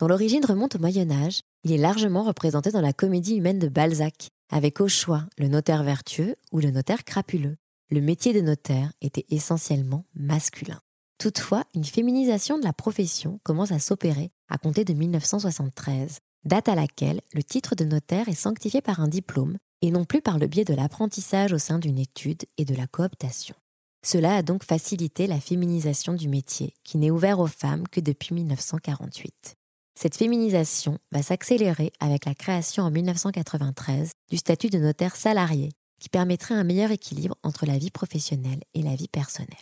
dont l'origine remonte au Moyen Âge, il est largement représenté dans la comédie humaine de Balzac, avec au choix le notaire vertueux ou le notaire crapuleux. Le métier de notaire était essentiellement masculin. Toutefois, une féminisation de la profession commence à s'opérer à compter de 1973, date à laquelle le titre de notaire est sanctifié par un diplôme et non plus par le biais de l'apprentissage au sein d'une étude et de la cooptation. Cela a donc facilité la féminisation du métier, qui n'est ouvert aux femmes que depuis 1948. Cette féminisation va s'accélérer avec la création en 1993 du statut de notaire salarié, qui permettrait un meilleur équilibre entre la vie professionnelle et la vie personnelle.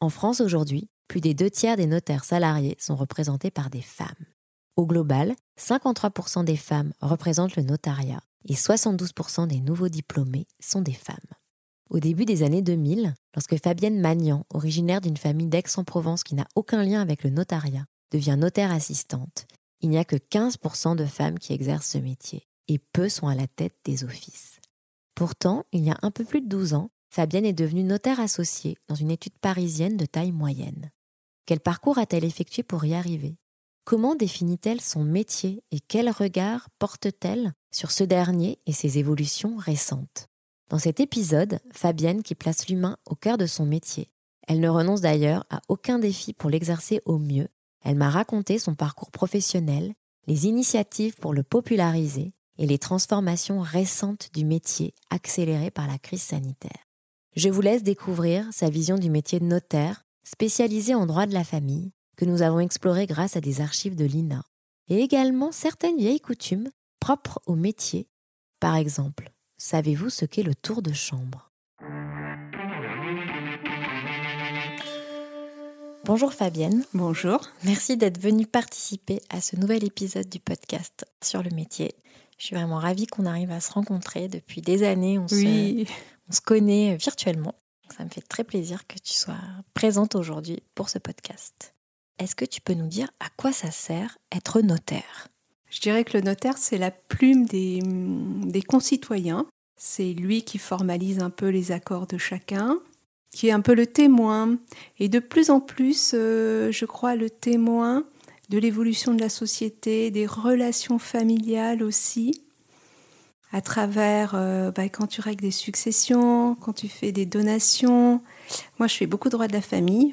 En France aujourd'hui, plus des deux tiers des notaires salariés sont représentés par des femmes. Au global, 53% des femmes représentent le notariat et 72% des nouveaux diplômés sont des femmes. Au début des années 2000, lorsque Fabienne Magnan, originaire d'une famille d'Aix-en-Provence qui n'a aucun lien avec le notariat, devient notaire assistante, il n'y a que 15% de femmes qui exercent ce métier et peu sont à la tête des offices. Pourtant, il y a un peu plus de 12 ans, Fabienne est devenue notaire associée dans une étude parisienne de taille moyenne. Quel parcours a-t-elle effectué pour y arriver? Comment définit-elle son métier et quel regard porte-t-elle sur ce dernier et ses évolutions récentes? Dans cet épisode, Fabienne qui place l'humain au cœur de son métier. Elle ne renonce d'ailleurs à aucun défi pour l'exercer au mieux. Elle m'a raconté son parcours professionnel, les initiatives pour le populariser et les transformations récentes du métier accélérées par la crise sanitaire. Je vous laisse découvrir sa vision du métier de notaire, spécialisé en droit de la famille, que nous avons exploré grâce à des archives de l'INA, et également certaines vieilles coutumes propres au métier. Par exemple, savez-vous ce qu'est le tour de chambre? Bonjour Fabienne. Bonjour. Merci d'être venue participer à ce nouvel épisode du podcast sur le métier. Je suis vraiment ravie qu'on arrive à se rencontrer depuis des années. On, oui. se, on se connaît virtuellement. Ça me fait très plaisir que tu sois présente aujourd'hui pour ce podcast. Est-ce que tu peux nous dire à quoi ça sert être notaire? Je dirais que le notaire, c'est la plume des, des concitoyens. C'est lui qui formalise un peu les accords de chacun, qui est un peu le témoin. Et de plus en plus, euh, je crois, le témoin de l'évolution de la société, des relations familiales aussi, à travers euh, bah, quand tu règles des successions, quand tu fais des donations. Moi, je fais beaucoup de droit de la famille.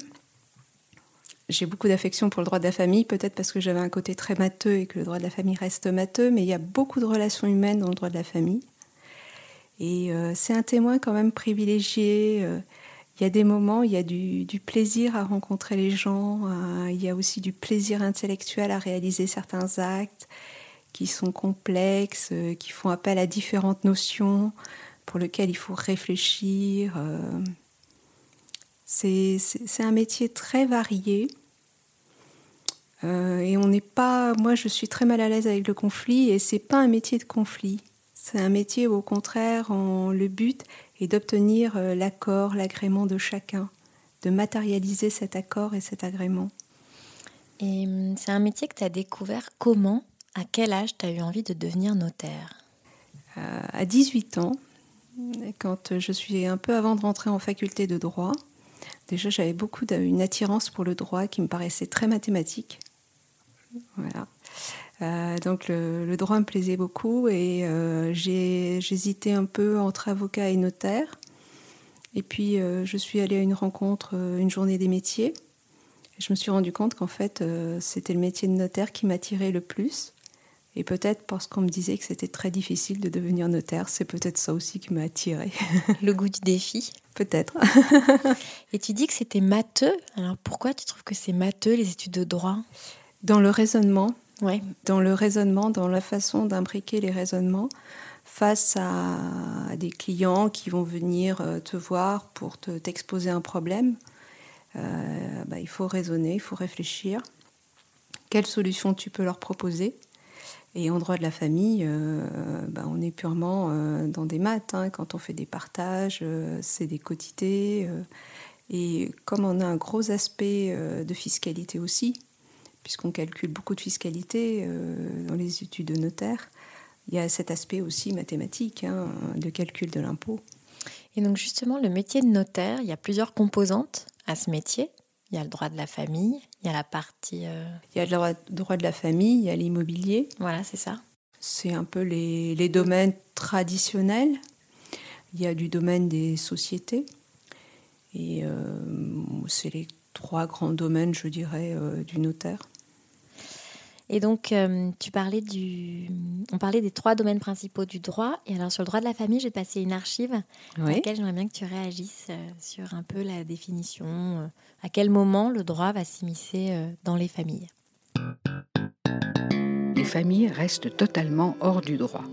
J'ai beaucoup d'affection pour le droit de la famille, peut-être parce que j'avais un côté très matheux et que le droit de la famille reste matheux, mais il y a beaucoup de relations humaines dans le droit de la famille. Et euh, c'est un témoin quand même privilégié. Il y a des moments, il y a du, plaisir à rencontrer les gens, euh, il y a aussi du plaisir intellectuel à réaliser certains actes qui sont complexes, euh, qui font appel à différentes notions pour lesquelles il faut réfléchir. Euh. C'est un métier très varié. Et on n'est pas. Moi, je suis très mal à l'aise avec le conflit, et c'est pas un métier de conflit. C'est un métier où, au contraire, on, le but est d'obtenir l'accord, l'agrément de chacun, de matérialiser cet accord et cet agrément. Et hum, c'est un métier que tu as découvert comment? À quel âge tu as eu envie de devenir notaire? Euh, À 18 ans, quand je suis un peu avant de rentrer en faculté de droit. Déjà, j'avais beaucoup une attirance pour le droit qui me paraissait très mathématique. Voilà. Euh, donc le, le, droit me plaisait beaucoup et euh, j'hésitais un peu entre avocat et notaire. Et puis euh, je suis allée à une rencontre, euh, une journée des métiers. Je me suis rendu compte qu'en fait c'était le métier de notaire qui m'attirait le plus Et peut-être parce qu'on me disait que c'était très difficile de devenir notaire, c'est peut-être ça aussi qui m'a attirée. Le goût du défi Peut-être. Et tu dis que c'était matheux. Alors pourquoi tu trouves que c'est matheux les études de droit? Dans le raisonnement, Ouais. dans le raisonnement, dans la façon d'imbriquer les raisonnements face à des clients qui vont venir euh, te voir pour te- t'exposer un problème. euh, bah, il faut raisonner, il faut réfléchir. Quelle solution tu peux leur proposer? Et en droit de la famille, euh, bah, on est purement dans des maths. hein. Quand on fait des partages, c'est des quotités. et comme on a un gros aspect de fiscalité aussi, puisqu'on calcule beaucoup de fiscalité euh, dans les études de notaire, il y a cet aspect aussi mathématique hein, de calcul de l'impôt. Et donc justement, le métier de notaire, il y a plusieurs composantes à ce métier. Il y a le droit de la famille, il y a la partie... euh, Il y a le droit, de la famille, il y a l'immobilier, Voilà, c'est ça. c'est un peu les, les domaines traditionnels. Il y a du domaine des sociétés, et euh, c'est les trois grands domaines, je dirais, euh, du notaire. Et donc, euh, tu parlais du... On parlait des trois domaines principaux du droit. Et alors, sur le droit de la famille, j'ai passé une archive dans Oui. laquelle j'aimerais bien que tu réagisses euh, sur un peu la définition. euh, à quel moment le droit va s'immiscer euh, dans les familles Les familles restent totalement hors du droit.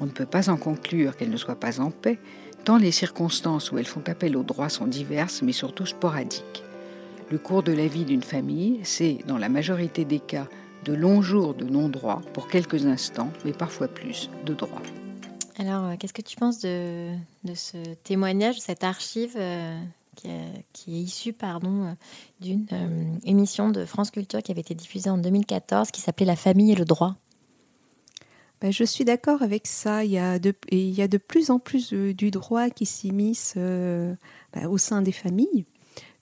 On ne peut pas en conclure qu'elles ne soient pas en paix, tant les circonstances où elles font appel au droit sont diverses, mais surtout sporadiques. Le cours de la vie d'une famille, c'est, dans la majorité des cas, de longs jours de non-droit pour quelques instants, mais parfois plus, de droit. Alors, euh, qu'est-ce que tu penses de, de ce témoignage, de cette archive euh, qui, est, qui est issue pardon, euh, d'une euh, émission de France Culture qui avait été diffusée en 2014 qui s'appelait La famille et le droit? Ben, je suis d'accord avec ça. Il y, a de, et il y a de plus en plus de- du droit qui s'immisce euh, ben, au sein des familles,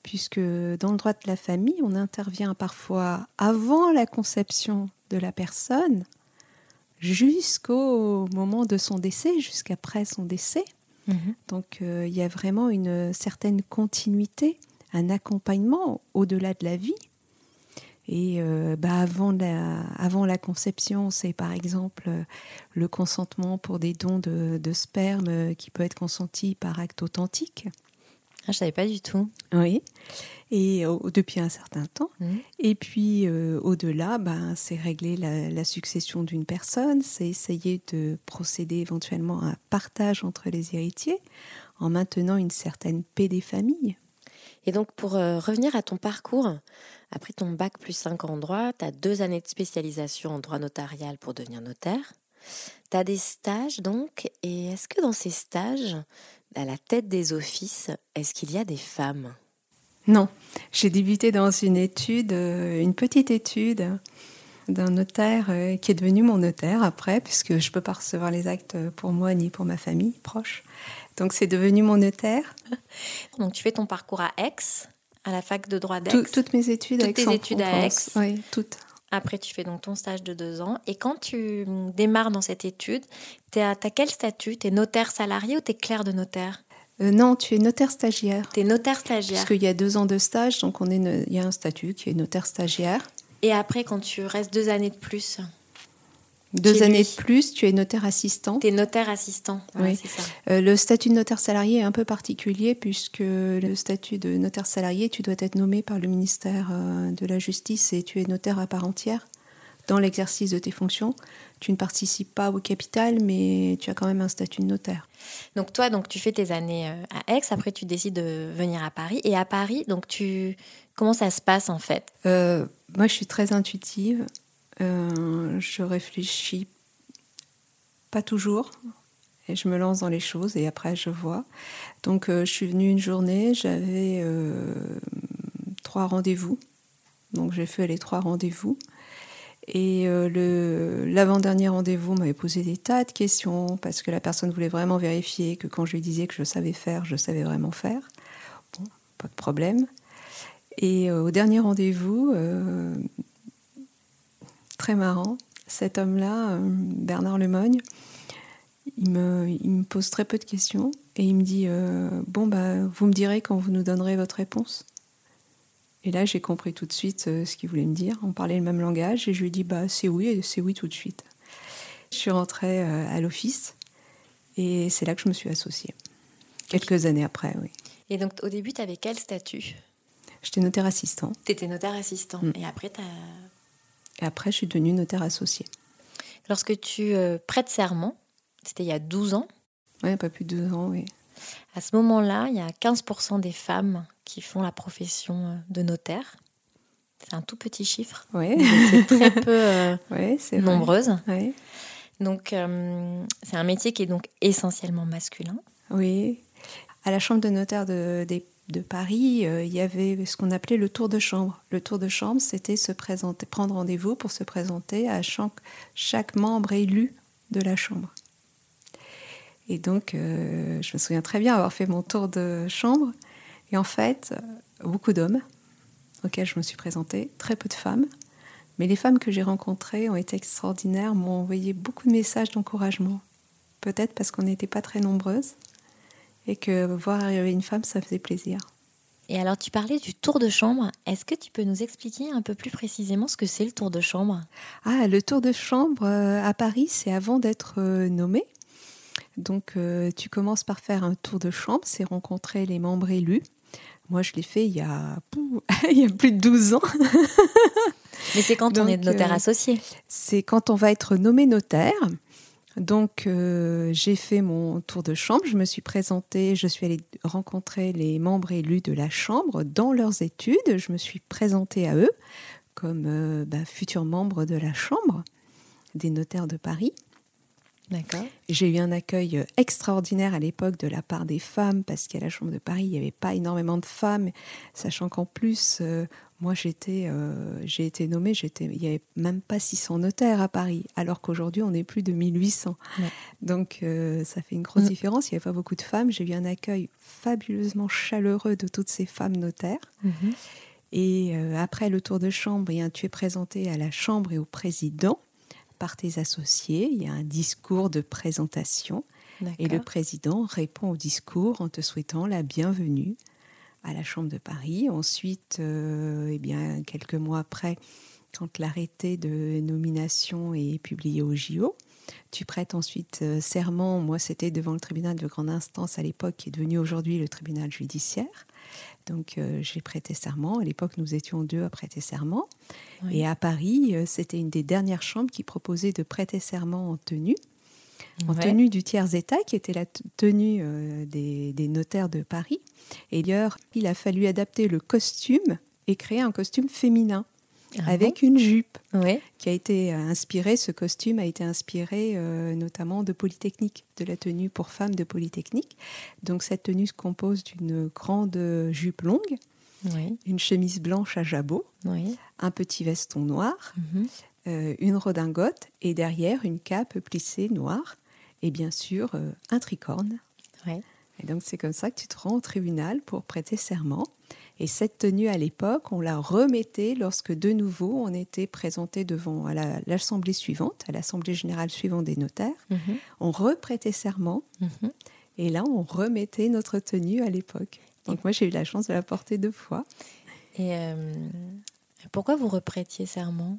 puisque dans le droit de la famille, on intervient parfois avant la conception de la personne jusqu'au moment de son décès, jusqu'après son décès. Donc euh, il y a vraiment une certaine continuité, un accompagnement au-delà de la vie. Et euh, bah, avant, la, avant la conception, c'est par exemple euh, le consentement pour des dons de, de sperme qui peut être consenti par acte authentique. Ah, Je ne savais pas du tout. Oui. Et euh, depuis un certain temps. Mhm. Et puis euh, au-delà, ben, c'est régler la, la succession d'une personne, c'est essayer de procéder éventuellement à un partage entre les héritiers en maintenant une certaine paix des familles. Et donc, pour euh, revenir à ton parcours, après ton bac plus 5 en droit, tu as deux années de spécialisation en droit notarial pour devenir notaire. Tu as des stages, donc. Et est-ce que dans ces stages, à la tête des offices, est-ce qu'il y a des femmes? Non, j'ai débuté dans une étude, euh, une petite étude d'un notaire euh, qui est devenu mon notaire après, puisque je ne peux pas recevoir les actes pour moi ni pour ma famille proche. Donc c'est devenu mon notaire. Donc, tu fais ton parcours à Aix, à la fac de droit d'Aix. Tout- toutes mes études Toutes à tes études à Aix-en-Provence. Oui, toutes. Après, tu fais donc ton stage de deux ans. Et quand tu démarres dans cette étude, tu as, quel statut? Tu es notaire salarié ou tu es clerc de notaire? Euh, non, tu es notaire stagiaire. Tu es notaire stagiaire. Puisqu'il y a deux ans de stage, donc on est il y a un statut qui est notaire stagiaire. Et après, quand tu restes deux années de plus, Deux années lui. de plus, tu es notaire assistant. tu es notaire assistant. Oui. ça. Euh, le statut de notaire salarié est un peu particulier puisque le statut de notaire salarié, tu dois être nommé par le ministère euh, de la Justice et tu es notaire à part entière dans l'exercice de tes fonctions. Tu ne participes pas au capital, mais tu as quand même un statut de notaire. Donc toi, donc tu fais tes années euh, à Aix. Après, tu décides de venir à Paris. Et à Paris, donc tu comment ça se passe en fait? Euh, moi, je suis très intuitive. Euh, je réfléchis pas toujours. Et je me lance dans les choses et après, je vois. Donc, euh, je suis venue une journée, j'avais euh, trois rendez-vous. Donc, j'ai fait les trois rendez-vous. Et euh, l'avant-dernier rendez-vous m'avait posé des tas de questions parce que la personne voulait vraiment vérifier que quand je lui disais que je savais faire, je savais vraiment faire. Bon, pas de problème. Et au dernier rendez-vous, très marrant, cet homme-là, euh, Bernard Lemogne, il me, il me pose très peu de questions et il me dit euh, Bon, bah, vous me direz quand vous nous donnerez votre réponse. Et là, j'ai compris tout de suite euh, ce qu'il voulait me dire. On parlait le même langage et je lui ai dit bah, C'est oui, et c'est oui tout de suite. Je suis rentrée euh, à l'office et c'est là que je me suis associée. Quelques années après, oui. Et donc au début, tu avais quel statut? J'étais notaire assistant. Tu étais notaire assistant. Mm. Et après, tu Et après, je suis devenue notaire associée. Lorsque tu euh, prêtes serment, c'était il y a 12 ans, Oui, pas plus de deux ans, oui. à ce moment-là, il y a 15% des femmes qui font la profession euh, de notaire. C'est un tout petit chiffre. Oui, C'est très peu euh. Ouais. Donc, euh, c'est un métier qui est donc essentiellement masculin. Oui. À la chambre de notaire de, des- de Paris, euh, il y avait ce qu'on appelait le tour de chambre. Le tour de chambre, c'était se présenter, prendre rendez-vous pour se présenter à chaque, membre élu de la chambre. Et donc, euh, je me souviens très bien avoir fait mon tour de chambre. Et en fait, euh, beaucoup d'hommes auxquels je me suis présentée, très peu de femmes. Mais les femmes que j'ai rencontrées ont été extraordinaires, m'ont envoyé beaucoup de messages d'encouragement. Peut-être parce qu'on n'était pas très nombreuses et que voir arriver une femme, ça faisait plaisir. Et alors, tu parlais du tour de chambre. Est-ce que tu peux nous expliquer un peu plus précisément ce que c'est le tour de chambre? Ah, le tour de chambre euh, à Paris, c'est avant d'être euh, nommé. Donc, euh, tu commences par faire un tour de chambre, c'est rencontrer les membres élus. Moi, je l'ai fait il y, a, pouh, il y a plus de 12 ans. Mais c'est quand on est notaire associé? C'est quand on va être nommé notaire. Donc, euh, j'ai fait mon tour de chambre. Je me suis présentée, je suis allée rencontrer les membres élus de la chambre dans leurs études. Je me suis présentée à eux comme euh, bah, futurs membres de la chambre des notaires de Paris. J'ai eu un accueil extraordinaire à l'époque de la part des femmes, parce qu'à la Chambre de Paris, il n'y avait pas énormément de femmes, sachant qu'en plus, euh, moi, j'étais, euh, j'ai été nommée, j'étais, il n'y avait même pas 600 notaires à Paris, alors qu'aujourd'hui, on est plus de 1800. Ouais. Donc, euh, ça fait une grosse Mm. différence. Il n'y avait pas beaucoup de femmes. J'ai eu un accueil fabuleusement chaleureux de toutes ces femmes notaires. Mhm. Et euh, après le tour de chambre, eh bien, tu es présenté à la chambre et au président par tes associés. Il y a un discours de présentation et le président répond au discours en te souhaitant la bienvenue à la Chambre de Paris. Ensuite, euh, eh bien, quelques mois après, quand l'arrêté de nomination est publié au JO, tu prêtes ensuite euh, serment. Moi, c'était devant le tribunal de grande instance à l'époque, qui est devenu aujourd'hui le tribunal judiciaire. Donc, euh, j'ai prêté serment. À l'époque, nous étions deux à prêter serment. Oui. Et à Paris, euh, c'était une des dernières chambres qui proposait de prêter serment en tenue en Ouais. tenue du tiers état, qui était la tenue euh, des, des notaires de Paris. Et d'ailleurs, il a fallu adapter le costume et créer un costume féminin Ah avec une jupe Oui. qui a été euh, inspiré. Ce costume a été inspiré euh, notamment de Polytechnique, de la tenue pour femmes de Polytechnique. Donc cette tenue se compose d'une grande jupe longue, Oui. une chemise blanche à jabot, Oui. un petit veston noir, Mhm. euh, une redingote et derrière une cape plissée noire et bien sûr euh, un tricorne. Et donc c'est comme ça que tu te rends au tribunal pour prêter serment. Et cette tenue à l'époque, on la remettait lorsque de nouveau on était présenté devant à la- l'assemblée suivante, à l'assemblée générale suivante des notaires. Mhm. On reprêtait serment Mhm. et là on remettait notre tenue à l'époque. Donc moi j'ai eu la chance de la porter deux fois. Et euh, pourquoi vous reprêtiez serment?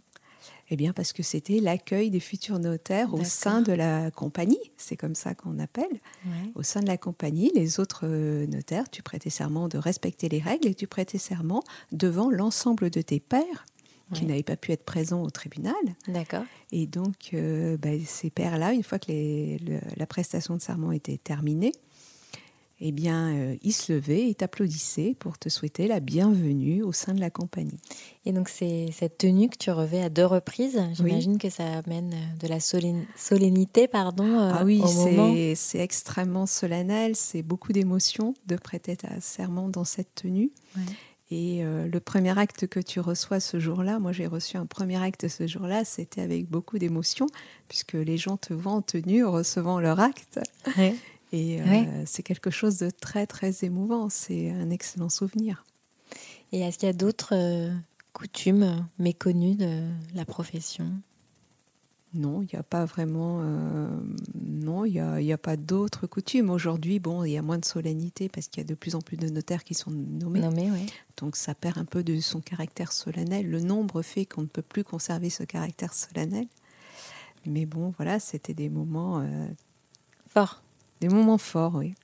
Eh bien, parce que c'était l'accueil des futurs notaires au sein de la compagnie, c'est comme ça qu'on appelle. Ouais. Au sein de la compagnie, les autres euh, notaires, tu prêtais serment de respecter les règles et tu prêtais serment devant l'ensemble de tes pairs qui Ouais. n'avaient pas pu être présents au tribunal. D'accord. Et donc, euh, bah, ces pairs-là, une fois que les- le- la prestation de serment était terminée, eh bien, euh, ils se levaient et t'applaudissaient pour te souhaiter la bienvenue au sein de la compagnie. Et donc, c'est cette tenue que tu revais à deux reprises. J'imagine que ça amène euh, de la solennité pardon, euh, Ah oui, c'est extrêmement solennel, c'est beaucoup d'émotions de prêter ta serment dans cette tenue. Ouais. Et euh, le premier acte que tu reçois ce jour-là, moi j'ai reçu un premier acte ce jour-là, c'était avec beaucoup d'émotion, puisque les gens te voient en tenue en recevant leur acte. Ouais. Et euh, c'est quelque chose de très très émouvant, c'est un excellent souvenir. Et est-ce qu'il y a d'autres euh, coutumes méconnues de la profession? Non, il n'y a pas vraiment. euh, non, il n'y a, il y a pas d'autres coutumes. Aujourd'hui, bon, il y a moins de solennité parce qu'il y a de plus en plus de notaires qui sont nommés. Donc ça perd un peu de son caractère solennel. Le nombre fait qu'on ne peut plus conserver ce caractère solennel. Mais bon, voilà, c'était des moments euh, forts. Des moments forts, oui.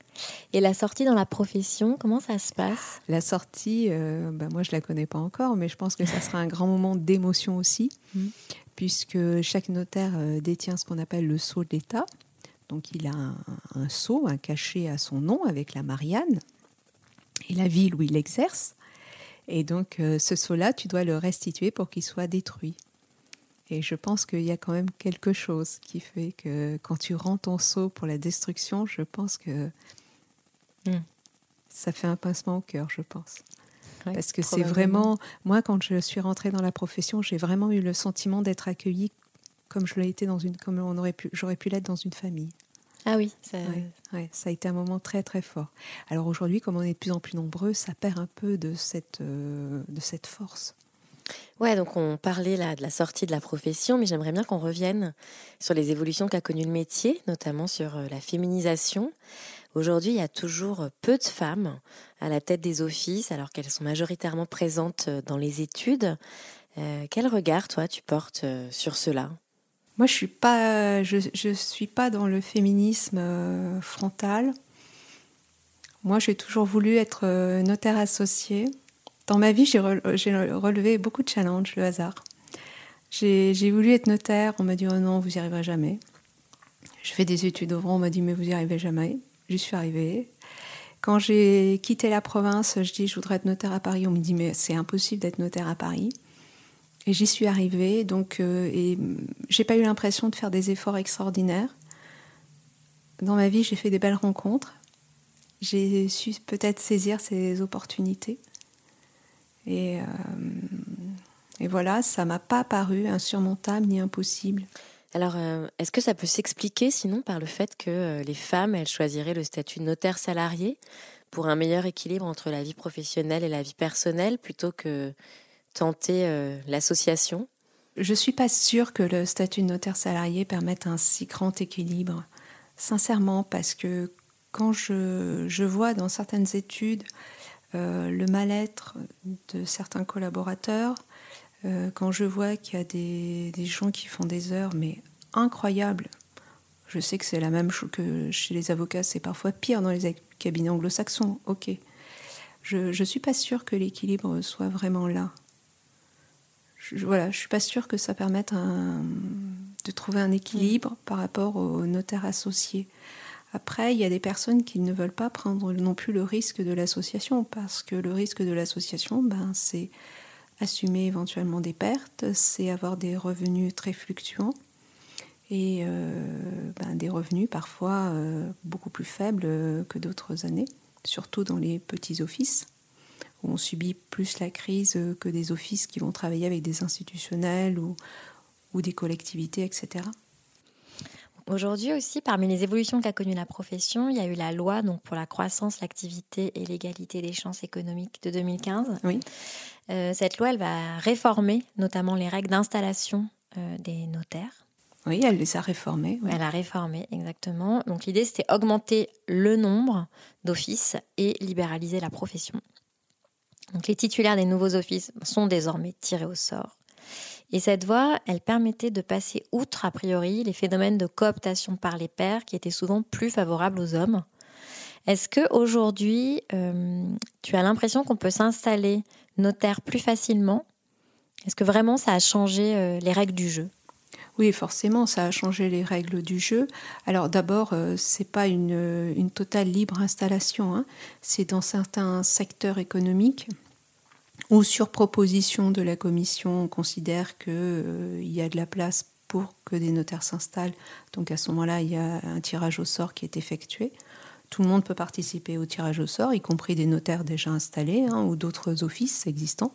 Et la sortie dans la profession, comment ça se passe? La sortie, euh, ben moi je la connais pas encore, mais je pense que ça sera un grand moment d'émotion aussi, mmh. puisque chaque notaire euh, détient ce qu'on appelle le sceau de l'État. Donc il a un, un, sceau, un cachet à son nom avec la Marianne et la ville où il exerce. Et donc ce sceau-là, tu dois le restituer pour qu'il soit détruit. Et je pense qu'il y a quand même quelque chose qui fait que quand tu rends ton seau pour la destruction, je pense que mm. ça fait un pincement au cœur, je pense. Parce que c'est vraiment, moi, quand je suis rentrée dans la profession, j'ai vraiment eu le sentiment d'être accueillie comme je l'ai été dans une, comme on aurait pu, j'aurais pu l'être dans une famille. Ah oui, ça... ça a été un moment très très fort. Alors aujourd'hui, comme on est de plus en plus nombreux, ça perd un peu de cette, euh, de cette force. Ouais, donc on parlait là de la sortie de la profession, mais j'aimerais bien qu'on revienne sur les évolutions qu'a connues le métier, notamment sur euh, la féminisation. Aujourd'hui, il y a toujours peu de femmes à la tête des offices, alors qu'elles sont majoritairement présentes euh, dans les études. Euh, quel regard, toi, tu portes sur cela? Moi, je suis pas, je, suis pas dans le féminisme frontal. Moi, j'ai toujours voulu être notaire associé. Dans ma vie, j'ai relevé beaucoup de challenges, le hasard. J'ai voulu être notaire, on m'a dit oh non, vous n'y arriverez jamais. Je fais des études au Vran, on m'a dit mais vous n'y arrivez jamais. J'y suis arrivée. Quand j'ai quitté la province, je dis je voudrais être notaire à Paris. On me dit mais c'est impossible d'être notaire à Paris. Et j'y suis arrivée. Donc euh, et j'ai pas eu l'impression de faire des efforts extraordinaires. Dans ma vie, j'ai fait des belles rencontres. J'ai su peut-être saisir ces opportunités. Et, euh, et voilà, ça m'a pas paru insurmontable ni impossible. Alors, euh, est-ce que ça peut s'expliquer sinon par le fait que euh, les femmes, elles choisiraient le statut de notaire salarié pour un meilleur équilibre entre la vie professionnelle et la vie personnelle plutôt que tenter l'association? Je ne suis pas sûre que le statut de notaire salarié permette un si grand équilibre. Sincèrement, parce que quand je, je vois dans certaines études euh, le mal-être de certains collaborateurs. Euh, quand je vois qu'il y a des, gens qui font des heures, mais incroyables, je sais que c'est la même chose que chez les avocats, c'est parfois pire dans les cabinets anglo-saxons, ok. Je ne suis pas sûre que l'équilibre soit vraiment là. Je, voilà, je suis pas sûre que ça permette de trouver un équilibre par rapport aux notaires associés. Après, il y a des personnes qui ne veulent pas prendre non plus le risque de l'association, parce que le risque de l'association, ben, c'est assumer éventuellement des pertes, c'est avoir des revenus très fluctuants et euh, ben, des revenus parfois euh, beaucoup plus faibles que d'autres années, surtout dans les petits offices, où on subit plus la crise que des offices qui vont travailler avec des institutionnels ou des collectivités, etc. Aujourd'hui aussi, parmi les évolutions qu'a connues la profession, il y a eu la loi donc pour la croissance, l'activité et l'égalité des chances économiques de 2015. Oui. Euh, cette loi, elle va réformer notamment les règles d'installation euh, des notaires. Oui, elle les a réformées. Elle a réformé, exactement. Donc l'idée, c'était augmenter le nombre d'offices et libéraliser la profession. Donc les titulaires des nouveaux offices sont désormais tirés au sort. Et cette voie, elle permettait de passer outre, a priori, les phénomènes de cooptation par les pairs qui étaient souvent plus favorables aux hommes. Est-ce que aujourd'hui, euh, tu as l'impression qu'on peut s'installer notaire plus facilement? Est-ce que vraiment ça a changé euh, les règles du jeu? Oui, forcément, ça a changé les règles du jeu. Alors d'abord, euh, c'est pas une, une, totale libre installation. Hein. C'est dans certains secteurs économiques ou sur proposition de la commission, on considère qu'il euh, y a de la place pour que des notaires s'installent. Donc à ce moment-là, il y a un tirage au sort qui est effectué. Tout le monde peut participer au tirage au sort, y compris des notaires déjà installés hein, ou d'autres offices existants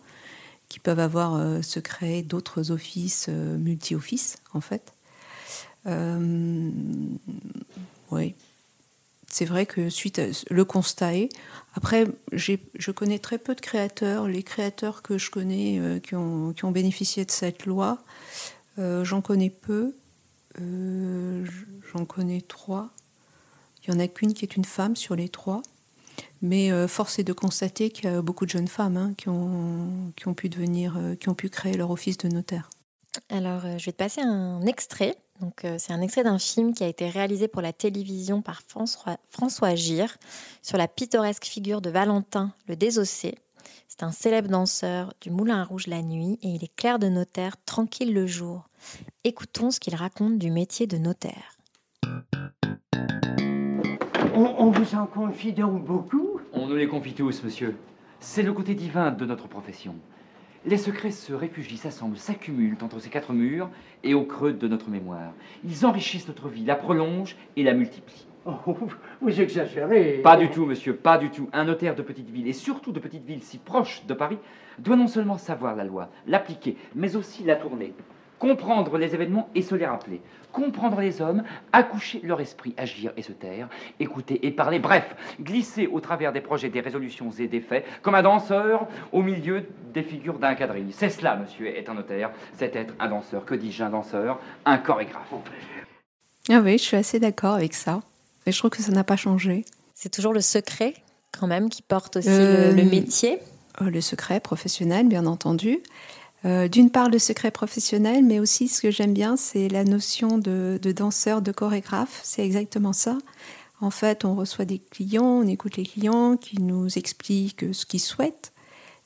qui peuvent avoir euh, se créer d'autres offices euh, multi-offices en fait. oui, c'est vrai que suite le constat est. Après, je connais très peu de créateurs. Les créateurs que je connais euh, qui, ont, bénéficié de cette loi, euh, j'en connais peu. Euh, j'en connais trois. Il n'y en a qu'une qui est une femme sur les trois. Mais force est de constater qu'il y a beaucoup de jeunes femmes hein, qui, ont pu devenir, qui ont pu créer leur office de notaire. Alors, je vais te passer un extrait Donc, euh, c'est un extrait d'un film qui a été réalisé pour la télévision par François, François Gire sur la pittoresque figure de Valentin le Désossé. C'est un célèbre danseur du Moulin Rouge la nuit et il est clerc de notaire tranquille le jour. Écoutons ce qu'il raconte du métier de notaire. On, on vous en confie donc beaucoup On nous les confie tous, monsieur. C'est le côté divin de notre profession. Les secrets se réfugient, s'assemblent, s'accumulent entre ces quatre murs et au creux de notre mémoire. Ils enrichissent notre vie, la prolongent et la multiplient. Oh, vous exagérez. Pas du tout, monsieur, pas du tout. Un notaire de petite ville, et surtout de petite ville si proche de Paris, doit non seulement savoir la loi, l'appliquer, mais aussi la tourner. Comprendre les événements et se les rappeler. Comprendre les hommes, accoucher leur esprit, agir et se taire, écouter et parler, bref, glisser au travers des projets, des résolutions et des faits, comme un danseur au milieu des figures d'un quadrille. C'est cela, monsieur, est un notaire. C'est être un danseur. Que dis-je, un danseur? Un chorégraphe. Ah oui, je suis assez d'accord avec ça. Et je trouve que ça n'a pas changé. C'est toujours le secret, quand même, qui porte aussi Euh, le, le métier? Euh, Le secret professionnel, bien entendu. Euh, D'une part, le secret professionnel, mais aussi ce que j'aime bien, c'est la notion de, de danseur, de chorégraphe. C'est exactement ça. En fait, on reçoit des clients, on écoute les clients qui nous expliquent ce qu'ils souhaitent.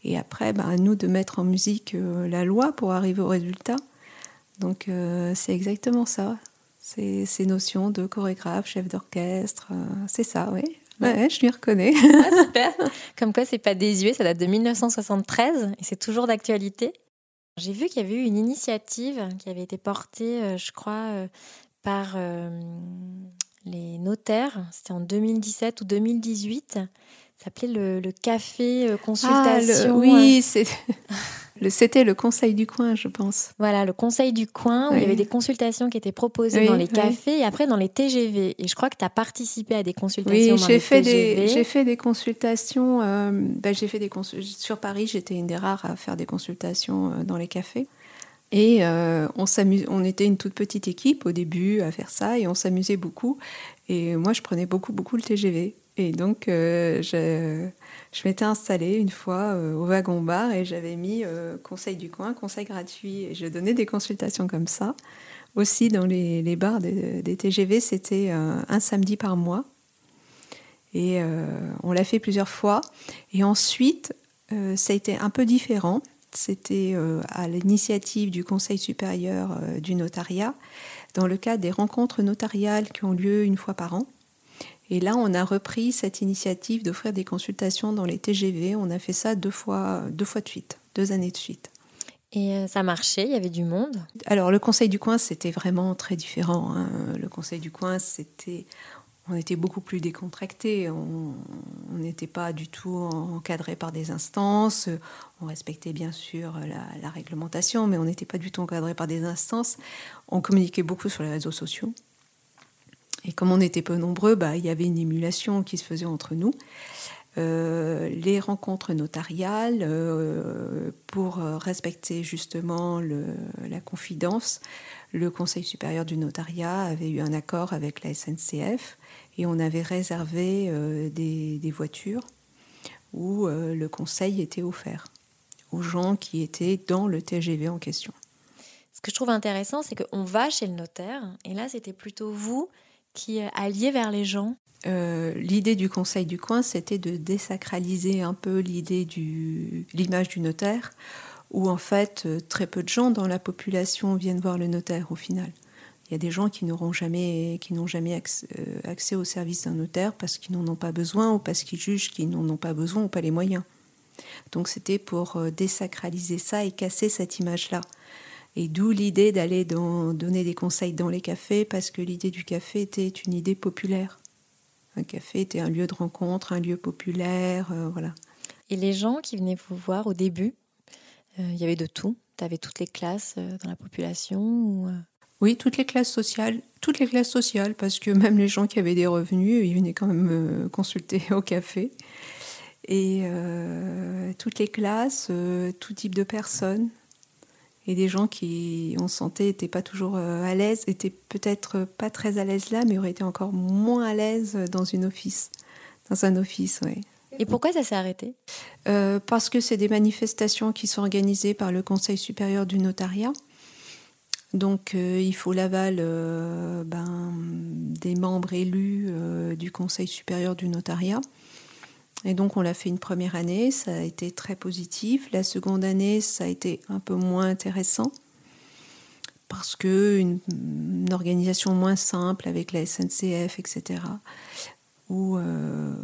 Et après, ben, à nous de mettre en musique euh, la loi pour arriver au résultat. Donc, euh, c'est exactement ça. Ces notions de chorégraphe, chef d'orchestre. c'est ça, oui. Ouais, je m'y reconnais. Ah, super. Comme quoi, c'est pas désuet, ça date de 1973 et c'est toujours d'actualité. J'ai vu qu'il y avait eu une initiative qui avait été portée, euh, je crois, euh, par euh, les notaires. C'était en 2017 ou 2018. Ça s'appelait le, le café euh, Ah, consultation. le- oui, c'est- le- c'était le conseil du coin, je pense. Voilà, le conseil du coin, où il y avait des consultations qui étaient proposées Oui, dans les oui. cafés et après dans les TGV. Et je crois que tu as participé à des consultations Oui, dans j'ai les fait, TGV. des, j'ai fait des consultations. euh, ben, j'ai fait des consul- Sur Paris, j'étais une des rares à faire des consultations euh, dans les cafés. Et euh, on, on était une toute petite équipe au début à faire ça et on s'amusait beaucoup. Et moi, je prenais beaucoup, beaucoup le TGV. Et donc, euh, je, m'étais installée une fois euh, au wagon-bar et j'avais mis euh, conseil du coin, conseil gratuit. Et je donnais des consultations comme ça. Aussi, dans les, bars des, TGV, c'était un samedi par mois. Et on l'a fait plusieurs fois. Et ensuite, ça a été un peu différent. C'était à l'initiative du Conseil supérieur du notariat, dans le cadre des rencontres notariales qui ont lieu une fois par an. Et là, on a repris cette initiative d'offrir des consultations dans les TGV. On a fait ça deux fois, deux fois de suite, deux années de suite. Et euh, ça marchait, il y avait du monde? Alors, le Conseil du coin, c'était vraiment très différent. hein. Le Conseil du coin, c'était. On était beaucoup plus décontracté. On on n'était pas du tout encadré par des instances. On respectait bien sûr la, la réglementation, mais on n'était pas du tout encadré par des instances. On communiquait beaucoup sur les réseaux sociaux. Et comme on était peu nombreux, bah, il y avait une émulation qui se faisait entre nous. Euh, les rencontres notariales euh, pour respecter justement la confidence. Le Conseil supérieur du notariat avait eu un accord avec la SNCF et on avait réservé euh, des, voitures où le conseil était offert aux gens qui étaient dans le TGV en question. Ce que je trouve intéressant, c'est qu'on va chez le notaire, et là, c'était plutôt vous qui euh, alliez vers les gens. Euh, l'idée du Conseil du coin, c'était de désacraliser un peu l'idée du l'image du notaire, où en fait euh, très peu de gens dans la population viennent voir le notaire au final. Il y a des gens qui n'auront jamais, qui n'ont jamais accès, accès au service d'un notaire parce qu'ils n'en ont pas besoin ou parce qu'ils jugent qu'ils n'en ont pas besoin ou pas les moyens. Donc c'était pour désacraliser ça et casser cette image-là. Et d'où l'idée d'aller donner des conseils dans les cafés parce que l'idée du café était une idée populaire. Un café était un lieu de rencontre, un lieu populaire, euh, voilà. Et les gens qui venaient vous voir au début, euh, il y avait de tout. Tu avais toutes les classes euh, dans la population. Ou, Oui, toutes les classes sociales, toutes les classes sociales, parce que même les gens qui avaient des revenus, ils venaient quand même consulter au café. Et euh, toutes les classes, euh, tout type de personnes. Et des gens qui, on sentait, n'étaient pas toujours euh, à l'aise, étaient peut-être pas très à l'aise là, mais auraient été encore moins à l'aise dans une office, dans un office, oui. Et pourquoi ça s'est arrêté? Euh, parce que c'est des manifestations qui sont organisées par le Conseil supérieur du notariat. Donc il faut l'aval ben, des membres élus du Conseil supérieur du notariat. Et donc on l'a fait une première année, ça a été très positif. La seconde année, ça a été un peu moins intéressant parce que une, organisation moins simple avec la SNCF, etc. Où euh,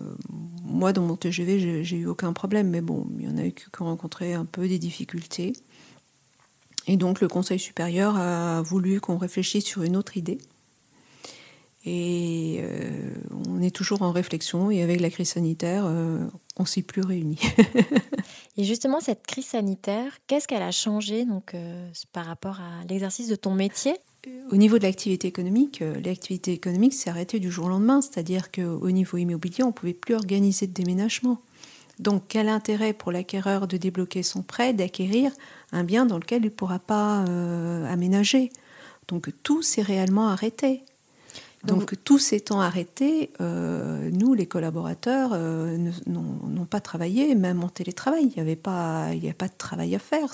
moi dans mon TGV j'ai eu aucun problème, mais bon, il y en a eu qui ont rencontré un peu des difficultés. Et donc le Conseil supérieur a voulu qu'on réfléchisse sur une autre idée. Et euh, on est toujours en réflexion et avec la crise sanitaire, euh, on s'y plus réunis. et justement, cette crise sanitaire, qu'est-ce qu'elle a changé donc, euh, par rapport à l'exercice de ton métier? Au niveau de l'activité économique, l'activité économique s'est arrêtée du jour au lendemain, c'est-à-dire qu'au niveau immobilier, on ne pouvait plus organiser de déménagement. Donc quel intérêt pour l'acquéreur de débloquer son prêt, d'acquérir un bien dans lequel il ne pourra pas aménager? Donc tout s'est réellement arrêté. Donc, tous ces temps arrêtés, euh, nous, les collaborateurs, euh, n'ont pas travaillé, même en télétravail. Il n'y avait pas, il a pas de travail à faire,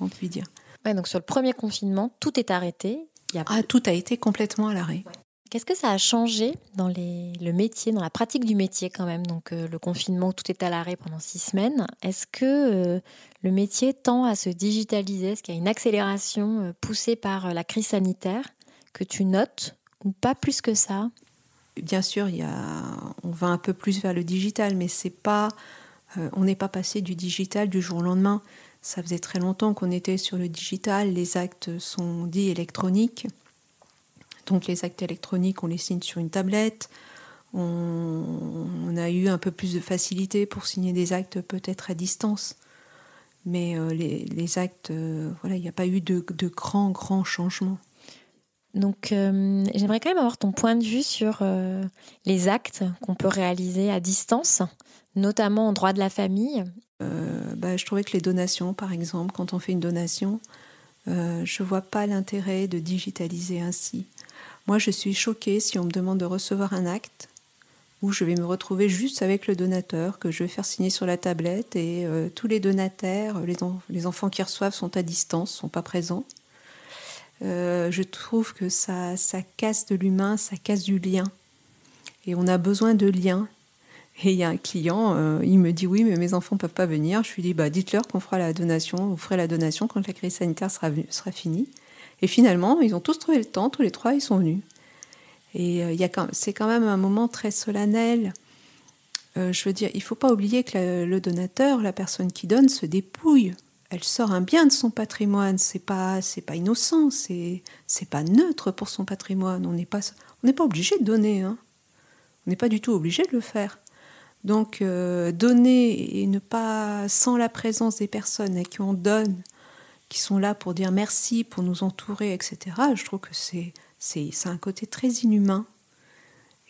on peut dire. donc sur le premier confinement, tout est arrêté. Ah, tout a été complètement à l'arrêt. Qu'est-ce que ça a changé dans le métier, dans la pratique du métier quand même? Donc euh, le confinement, tout est à l'arrêt pendant six semaines. Est-ce que le métier tend à se digitaliser? Est-ce qu'il y a une accélération poussée par la crise sanitaire que tu notes? Ou pas plus que ça Bien sûr, il on va un peu plus vers le digital, mais c'est pas, euh, on n'est pas passé du digital du jour au lendemain. Ça faisait très longtemps qu'on était sur le digital. Les actes sont dits électroniques. Donc les actes électroniques, on les signe sur une tablette. On, a eu un peu plus de facilité pour signer des actes peut-être à distance. Mais euh, les, actes, euh, voilà, il n'y a pas eu de, de grands, grands changements. Donc, euh, j'aimerais quand même avoir ton point de vue sur euh, les actes qu'on peut réaliser à distance, notamment en droit de la famille. Euh, bah, je trouvais que les donations, par exemple, quand on fait une donation, je ne vois pas l'intérêt de digitaliser ainsi. Moi, je suis choquée si on me demande de recevoir un acte où je vais me retrouver juste avec le donateur, que je vais faire signer sur la tablette, et tous les donataires, les, les enfants qui reçoivent sont à distance, sont pas présents. Euh, je trouve que ça, ça casse de l'humain, ça casse du lien. Et on a besoin de liens. Et il y a un client, euh, il me dit oui, mais mes enfants ne peuvent pas venir. Je lui dis bah, dites-leur qu'on fera la donation, vous ferez la donation quand la crise sanitaire sera, finie. Et finalement, ils ont tous trouvé le temps, tous les trois, ils sont venus. Et euh, c'est quand même un moment très solennel. je veux dire, il ne faut pas oublier que le donateur, la personne qui donne, se dépouille elle sort un bien de son patrimoine. C'est pas, c'est pas innocent, c'est, c'est pas neutre pour son patrimoine. On n'est pas, obligé de donner. Hein. On n'est pas du tout obligé de le faire. Donc euh, donner et ne pas, sans la présence des personnes à qui on donne, qui sont là pour dire merci, pour nous entourer, etc. Je trouve que c'est, c'est, c'est un côté très inhumain.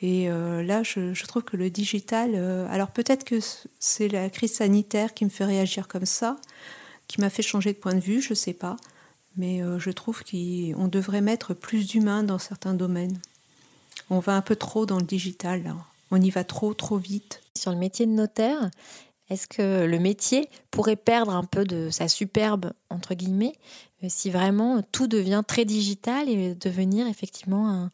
Et euh, là, je, trouve que le digital, euh, alors peut-être que c'est la crise sanitaire qui me fait réagir comme ça, qui m'a fait changer de point de vue, je ne sais pas. Mais euh, je trouve qu'on devrait mettre plus d'humains dans certains domaines. On va un peu trop dans le digital, là. on y va trop, trop vite. Sur le métier de notaire, est-ce que le métier pourrait perdre un peu de sa superbe, entre guillemets, euh, si vraiment tout devient très digital et devenir effectivement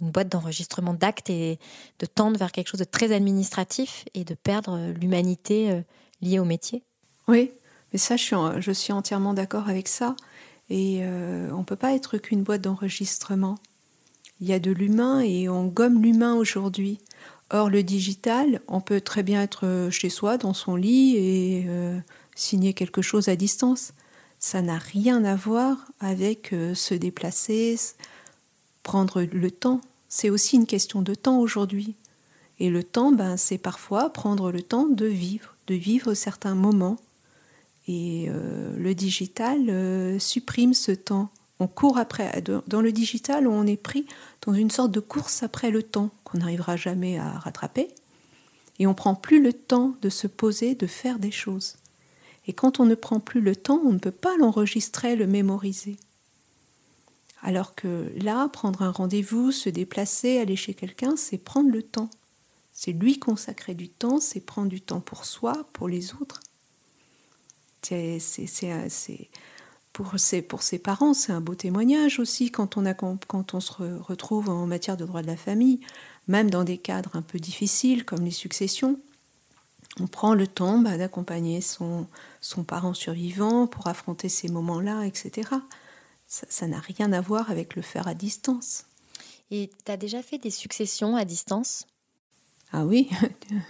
une boîte d'enregistrement d'actes et de tendre vers quelque chose de très administratif et de perdre l'humanité euh, liée au métier? Oui, et ça, je suis, entièrement d'accord avec ça. Et euh, on ne peut pas être qu'une boîte d'enregistrement. Il y a de l'humain et on gomme l'humain aujourd'hui. Or, le digital, on peut très bien être chez soi, dans son lit, et euh, signer quelque chose à distance. Ça n'a rien à voir avec euh, se déplacer, prendre le temps. C'est aussi une question de temps aujourd'hui. Et le temps, ben, c'est parfois prendre le temps de vivre, de vivre certains moments et euh, le digital euh, supprime ce temps. On court après. Dans le digital, on est pris dans une sorte de course après le temps qu'on n'arrivera jamais à rattraper. Et on prend plus le temps de se poser, de faire des choses. Et quand on ne prend plus le temps, on ne peut pas l'enregistrer, le mémoriser. Alors que là, prendre un rendez-vous, se déplacer, aller chez quelqu'un, c'est prendre le temps. C'est lui consacrer du temps, c'est prendre du temps pour soi, pour les autres. C'est, pour ses, pour ses parents, c'est un beau témoignage aussi quand on, a, quand on se retrouve en matière de droit de la famille, même dans des cadres un peu difficiles comme les successions. On prend le temps bah, d'accompagner son, son parent survivant pour affronter ces moments-là, etc. Ça n'a rien à voir avec le faire à distance. Et tu as déjà fait des successions à distance? Ah oui,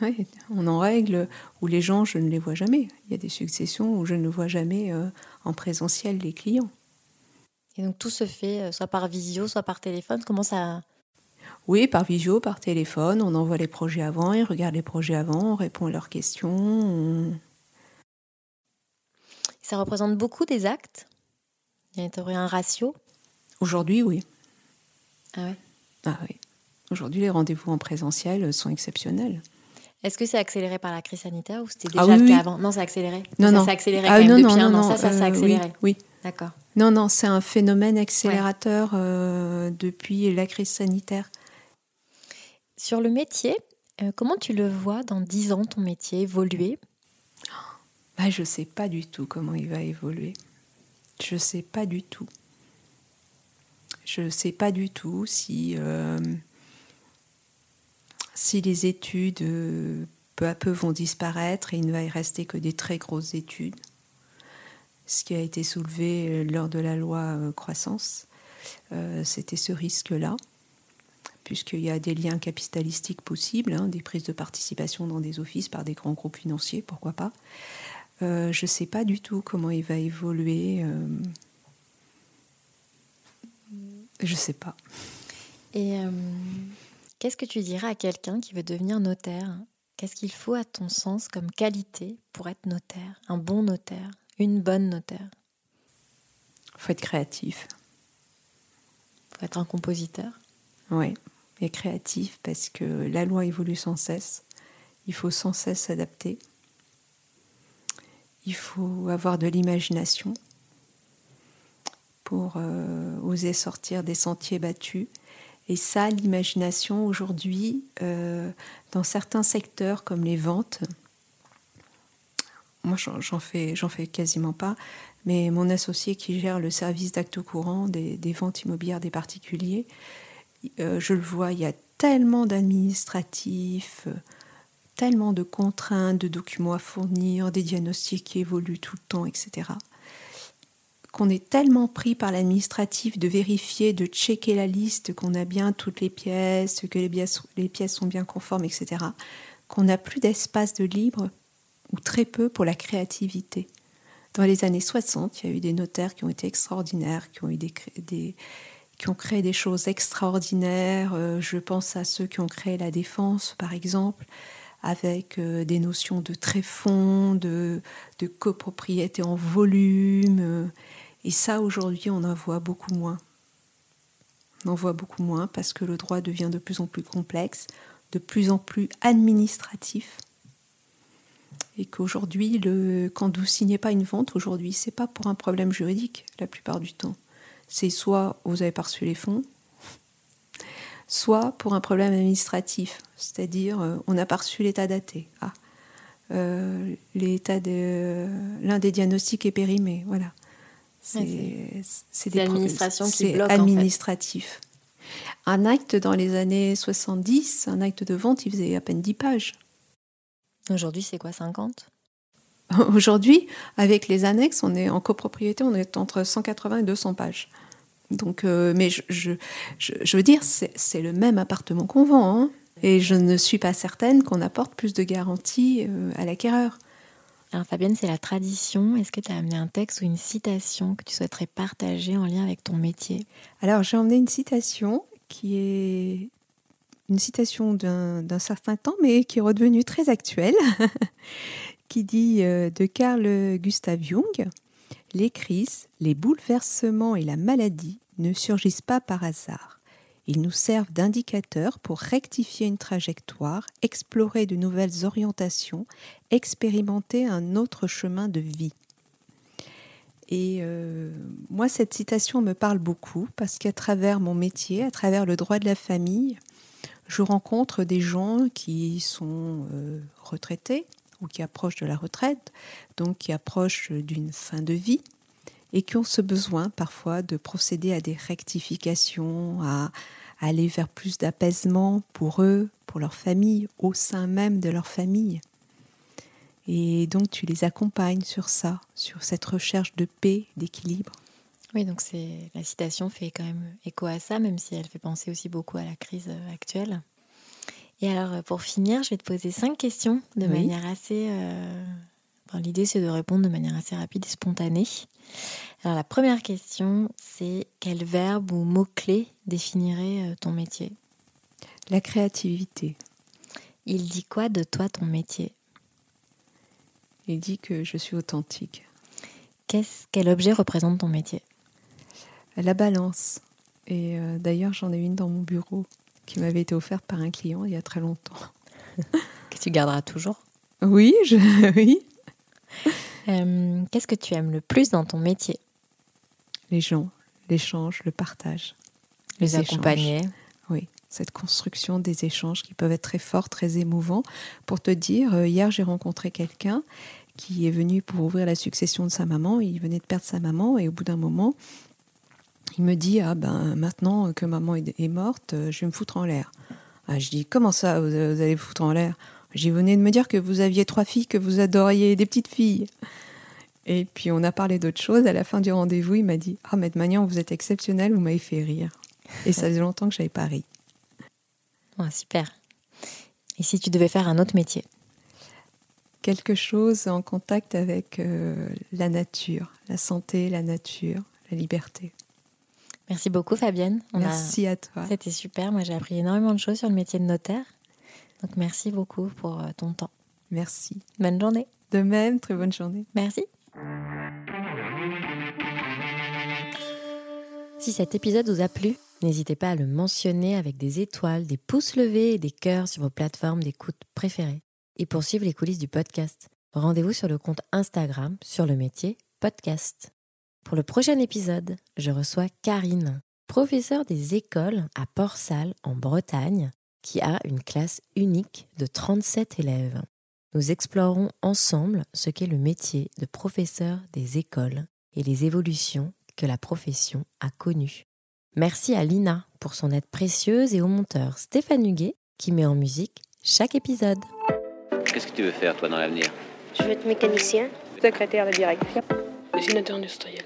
on en règle où les gens, je ne les vois jamais. Il y a des successions où je ne vois jamais euh, en présentiel les clients. Et donc tout se fait euh, soit par visio, soit par téléphone. Comment ça? Oui, par visio, par téléphone. On envoie les projets avant, ils regardent les projets avant, on répond à leurs questions. Ça représente beaucoup des actes? Il y aurait un ratio? Aujourd'hui, oui. Ah oui Ah oui. Aujourd'hui, les rendez-vous en présentiel sont exceptionnels. Est-ce que c'est accéléré par la crise sanitaire ou c'était ah déjà le cas avant? Non, c'est accéléré. Non, ça non. s'est accéléré ah, quand non, même depuis non, un an. non, Ça, ça s'est euh. Oui. oui. D'accord. Non, non, c'est un phénomène accélérateur euh, depuis la crise sanitaire. Sur le métier, euh, comment tu le vois dans 10 ans, ton métier évoluer? Bah, Je ne sais pas du tout comment il va évoluer. Je ne sais pas du tout. Je ne sais pas du tout si, si les études euh, peu à peu vont disparaître et il ne va y rester que des très grosses études, ce qui a été soulevé euh, lors de la loi croissance, c'était ce risque-là, puisqu'il y a des liens capitalistiques possibles, hein, des prises de participation dans des offices par des grands groupes financiers, pourquoi pas. je ne sais pas du tout comment il va évoluer. Je sais pas. Euh, qu'est-ce que tu dirais à quelqu'un qui veut devenir notaire? Qu'est-ce qu'il faut à ton sens comme qualité pour être notaire? Un bon notaire? Une bonne notaire? Il faut être créatif. Il faut être un compositeur? Oui, et créatif parce que la loi évolue sans cesse. Il faut sans cesse s'adapter. Il faut avoir de l'imagination pour euh, oser sortir des sentiers battus. Et ça, l'imagination aujourd'hui, euh, dans certains secteurs comme les ventes, moi j'en fais, quasiment pas, mais mon associé qui gère le service d'actes courants des, ventes immobilières des particuliers, euh, je le vois, il y a tellement d'administratifs, tellement de contraintes, de documents à fournir, des diagnostics qui évoluent tout le temps, etc qu'on est tellement pris par l'administratif de vérifier, de checker la liste, qu'on a bien toutes les pièces, que les pièces, sont bien conformes, etc., qu'on n'a plus d'espace de libre, ou très peu, pour la créativité. Dans les années 60, il y a eu des notaires qui ont été extraordinaires, qui ont, eu des, qui ont créé des choses extraordinaires. Euh, je pense à ceux qui ont créé la défense, par exemple, avec euh, des notions de tréfonds, de, de copropriété en volume. Et ça, aujourd'hui, on en voit beaucoup moins. On en voit beaucoup moins parce que le droit devient de plus en plus complexe, de plus en plus administratif. Et qu'aujourd'hui, quand vous signez pas une vente, aujourd'hui, c'est pas pour un problème juridique la plupart du temps. C'est soit vous avez pas reçu les fonds, soit pour un problème administratif, c'est-à-dire euh, on n'a pas reçu l'état daté. Ah, euh, de l'un des diagnostics est périmé, voilà. C'est l'administration qui bloque. administratif. Un acte dans les années 70, un acte de vente, il faisait à peine 10 pages. Aujourd'hui, c'est quoi, 50 Aujourd'hui, avec les annexes, on est en copropriété, on est entre 180 et 200 pages. Donc, euh, mais je, je, je, veux dire, c'est le même appartement qu'on vend. Hein. et je ne suis pas certaine qu'on apporte plus de garanties euh, à l'acquéreur. Fabienne, c'est la tradition. Est-ce que tu as amené un texte ou une citation que tu souhaiterais partager en lien avec ton métier? Alors j'ai emmené une citation qui est une citation d'un certain temps, mais qui est redevenue très actuelle, qui dit euh, de Carl Gustav Jung, Les crises, les bouleversements et la maladie ne surgissent pas par hasard. Ils nous servent d'indicateurs pour rectifier une trajectoire, explorer de nouvelles orientations, expérimenter un autre chemin de vie. Et euh, moi, cette citation me parle beaucoup parce qu'à travers mon métier, à travers le droit de la famille, je rencontre des gens qui sont euh, retraités ou qui approchent de la retraite, donc qui approchent d'une fin de vie, et qui ont ce besoin parfois de procéder à des rectifications, à, aller vers plus d'apaisement pour eux, pour leur famille, au sein même de leur famille. Et donc tu les accompagnes sur ça, sur cette recherche de paix, d'équilibre. Oui, donc c'est la citation fait quand même écho à ça, même si elle fait penser aussi beaucoup à la crise actuelle. Et alors, pour finir, je vais te poser cinq questions de manière assez. Euh, L'idée, c'est de répondre de manière assez rapide et spontanée. Alors, la première question, c'est quel verbe ou mot-clé définirait euh, ton métier? La créativité. Il dit quoi de toi, ton métier? Il dit que je suis authentique. quel objet représente ton métier? La balance. Et euh, d'ailleurs, j'en ai une dans mon bureau qui m'avait été offerte par un client il y a très longtemps. que tu garderas toujours? Oui, je, oui. Euh, qu'est-ce que tu aimes le plus dans ton métier? Les gens, l'échange, le partage. Les, accompagner. Oui, cette construction des échanges qui peuvent être très forts, très émouvants. Pour te dire, euh, hier j'ai rencontré quelqu'un qui est venu pour ouvrir la succession de sa maman. Il venait de perdre sa maman et au bout d'un moment, il me dit ah ben maintenant que maman est morte, euh, je vais me foutre en l'air. Ah, je dis comment ça vous allez vous foutre en l'air? J'y venais de me dire que vous aviez trois filles, que vous adoriez des petites filles. Et puis on a parlé d'autre chose. À la fin du rendez-vous, il m'a dit Ah, oh, Magnan, vous êtes exceptionnel, vous m'avez fait rire. Et ça faisait longtemps que j'avais pas ri. super. Et si tu devais faire un autre métier? Quelque chose en contact avec euh, la nature, la santé, la nature, la liberté. Merci beaucoup Fabienne. Merci à toi. C'était super. Moi j'ai appris énormément de choses sur le métier de notaire. Donc merci beaucoup pour euh, ton temps. Merci. Bonne journée. De même, très bonne journée. Merci. Si cet épisode vous a plu, n'hésitez pas à le mentionner avec des étoiles, des pouces levés et des cœurs sur vos plateformes d'écoute préférées. Et pour suivre les coulisses du podcast, rendez-vous sur le compte Instagram sur le métier podcast. Pour le prochain épisode, je reçois Karine, professeure des écoles à Port-Salle en Bretagne, qui a une classe unique de 37 élèves. Nous explorerons ensemble ce qu'est le métier de professeur des écoles et les évolutions que la profession a connues. Merci à Lina pour son aide précieuse et au monteur Stéphane Huguet qui met en musique chaque épisode. Qu'est-ce que tu veux faire toi dans l'avenir? Je veux être mécanicien. Secrétaire de direction. Dessinateur industriel.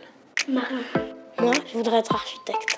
Marin. Moi, je voudrais être architecte.